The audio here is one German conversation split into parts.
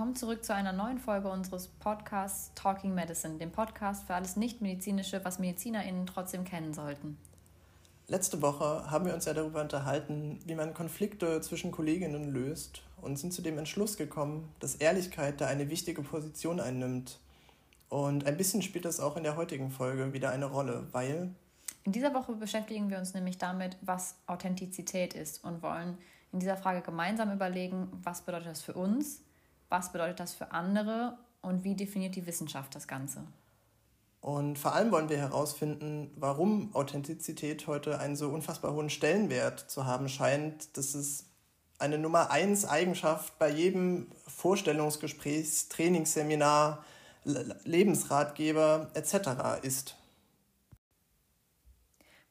Willkommen zurück zu einer neuen Folge unseres Podcasts Talking Medicine, dem Podcast für alles Nichtmedizinische, was MedizinerInnen trotzdem kennen sollten. Letzte Woche haben wir uns ja darüber unterhalten, wie man Konflikte zwischen Kolleginnen löst und sind zu dem Entschluss gekommen, dass Ehrlichkeit da eine wichtige Position einnimmt. Und ein bisschen spielt das auch in der heutigen Folge wieder eine Rolle, weil. In dieser Woche beschäftigen wir uns nämlich damit, was Authentizität ist und wollen in dieser Frage gemeinsam überlegen, was bedeutet das für uns, was bedeutet das für andere und wie definiert die Wissenschaft das Ganze. Und vor allem wollen wir herausfinden, warum Authentizität heute einen so unfassbar hohen Stellenwert zu haben scheint, dass es eine Nummer eins Eigenschaft bei jedem Vorstellungsgespräch, Trainingsseminar, Lebensratgeber etc. ist.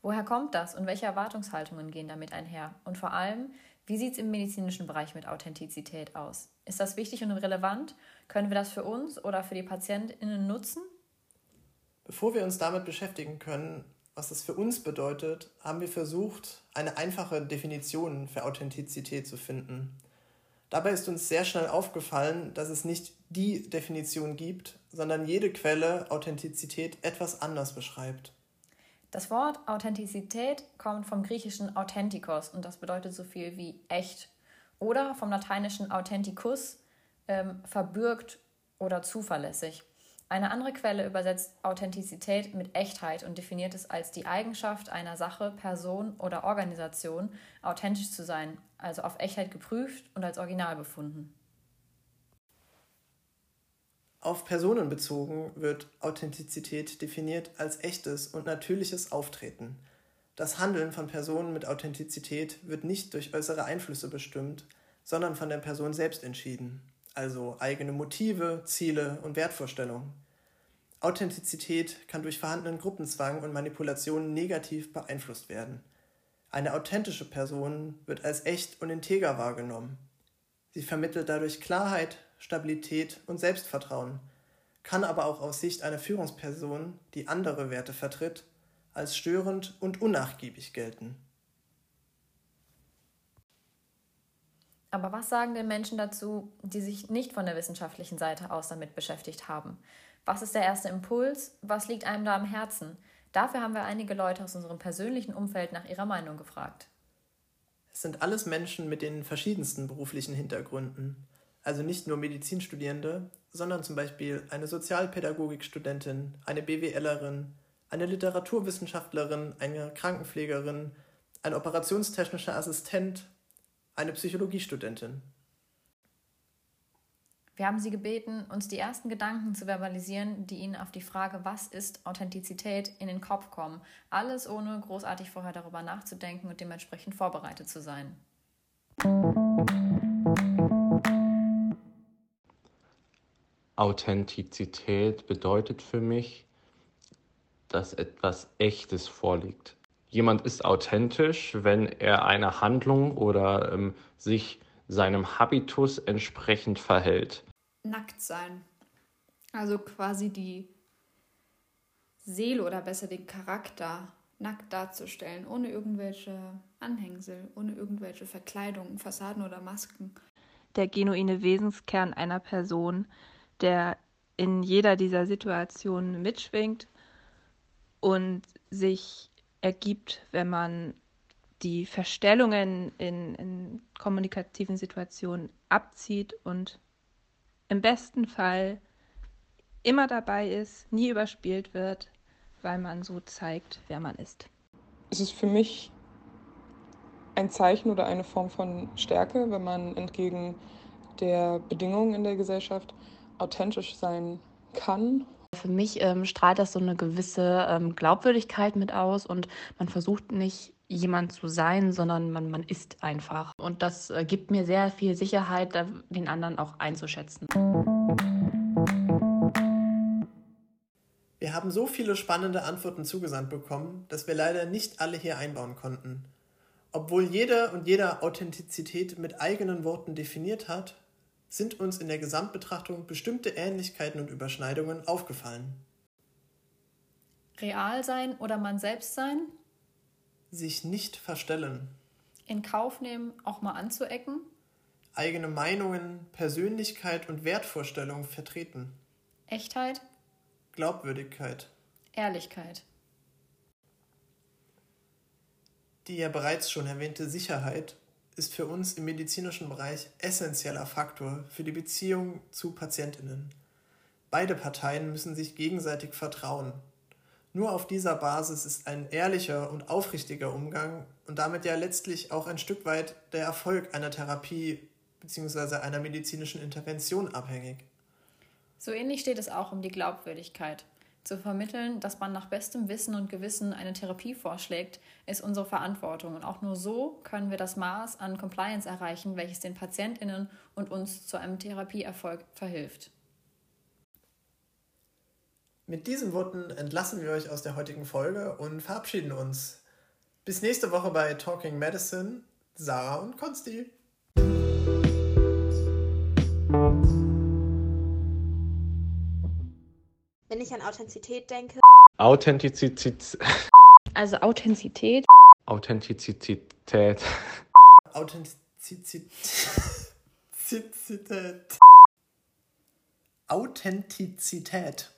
Woher kommt das und welche Erwartungshaltungen gehen damit einher? Und vor allem, wie sieht es im medizinischen Bereich mit Authentizität aus? Ist das wichtig und relevant? Können wir das für uns oder für die PatientInnen nutzen? Bevor wir uns damit beschäftigen können, was das für uns bedeutet, haben wir versucht, eine einfache Definition für Authentizität zu finden. Dabei ist uns sehr schnell aufgefallen, dass es nicht die Definition gibt, sondern jede Quelle Authentizität etwas anders beschreibt. Das Wort Authentizität kommt vom griechischen authentikos und das bedeutet so viel wie echt oder vom lateinischen authenticus ähm, verbürgt oder zuverlässig. Eine andere Quelle übersetzt Authentizität mit Echtheit und definiert es als die Eigenschaft einer Sache, Person oder Organisation, authentisch zu sein, also auf Echtheit geprüft und als original befunden. Auf Personen bezogen wird Authentizität definiert als echtes und natürliches Auftreten. Das Handeln von Personen mit Authentizität wird nicht durch äußere Einflüsse bestimmt, sondern von der Person selbst entschieden also eigene Motive, Ziele und Wertvorstellungen. Authentizität kann durch vorhandenen Gruppenzwang und Manipulationen negativ beeinflusst werden. Eine authentische Person wird als echt und integer wahrgenommen. Sie vermittelt dadurch Klarheit, Stabilität und Selbstvertrauen, kann aber auch aus Sicht einer Führungsperson, die andere Werte vertritt, als störend und unnachgiebig gelten. Aber was sagen denn Menschen dazu, die sich nicht von der wissenschaftlichen Seite aus damit beschäftigt haben? Was ist der erste Impuls? Was liegt einem da am Herzen? Dafür haben wir einige Leute aus unserem persönlichen Umfeld nach ihrer Meinung gefragt. Es sind alles Menschen mit den verschiedensten beruflichen Hintergründen. Also nicht nur Medizinstudierende, sondern zum Beispiel eine Sozialpädagogikstudentin, eine BWLerin, eine Literaturwissenschaftlerin, eine Krankenpflegerin, ein operationstechnischer Assistent eine Psychologiestudentin. Wir haben Sie gebeten, uns die ersten Gedanken zu verbalisieren, die Ihnen auf die Frage, was ist Authentizität, in den Kopf kommen. Alles ohne großartig vorher darüber nachzudenken und dementsprechend vorbereitet zu sein. Authentizität bedeutet für mich, dass etwas Echtes vorliegt jemand ist authentisch, wenn er eine Handlung oder ähm, sich seinem Habitus entsprechend verhält. Nackt sein. Also quasi die Seele oder besser den Charakter nackt darzustellen, ohne irgendwelche Anhängsel, ohne irgendwelche Verkleidungen, Fassaden oder Masken. Der genuine Wesenskern einer Person, der in jeder dieser Situationen mitschwingt und sich ergibt, wenn man die Verstellungen in, in kommunikativen Situationen abzieht und im besten Fall immer dabei ist, nie überspielt wird, weil man so zeigt, wer man ist. Es ist für mich ein Zeichen oder eine Form von Stärke, wenn man entgegen der Bedingungen in der Gesellschaft authentisch sein kann für mich ähm, strahlt das so eine gewisse ähm, Glaubwürdigkeit mit aus und man versucht nicht jemand zu sein, sondern man, man ist einfach. Und das äh, gibt mir sehr viel Sicherheit, den anderen auch einzuschätzen. Wir haben so viele spannende Antworten zugesandt bekommen, dass wir leider nicht alle hier einbauen konnten. Obwohl jeder und jeder Authentizität mit eigenen Worten definiert hat, sind uns in der Gesamtbetrachtung bestimmte Ähnlichkeiten und Überschneidungen aufgefallen. Real sein oder man selbst sein? Sich nicht verstellen. In Kauf nehmen, auch mal anzuecken? eigene Meinungen, Persönlichkeit und Wertvorstellungen vertreten. Echtheit, Glaubwürdigkeit. Ehrlichkeit, Die ja bereits schon erwähnte Sicherheit ist für uns im medizinischen Bereich essentieller Faktor für die Beziehung zu Patientinnen. Beide Parteien müssen sich gegenseitig vertrauen. Nur auf dieser Basis ist ein ehrlicher und aufrichtiger Umgang und damit ja letztlich auch ein Stück weit der Erfolg einer Therapie bzw. einer medizinischen Intervention abhängig. So ähnlich steht es auch um die Glaubwürdigkeit. Zu vermitteln, dass man nach bestem Wissen und Gewissen eine Therapie vorschlägt, ist unsere Verantwortung. Und auch nur so können wir das Maß an Compliance erreichen, welches den PatientInnen und uns zu einem Therapieerfolg verhilft. Mit diesen Worten entlassen wir euch aus der heutigen Folge und verabschieden uns. Bis nächste Woche bei Talking Medicine, Sarah und Konsti. Wenn ich an Authentizität denke, Authentizität. Also Authentizität. Authentizität. Authentizität. Authentizität.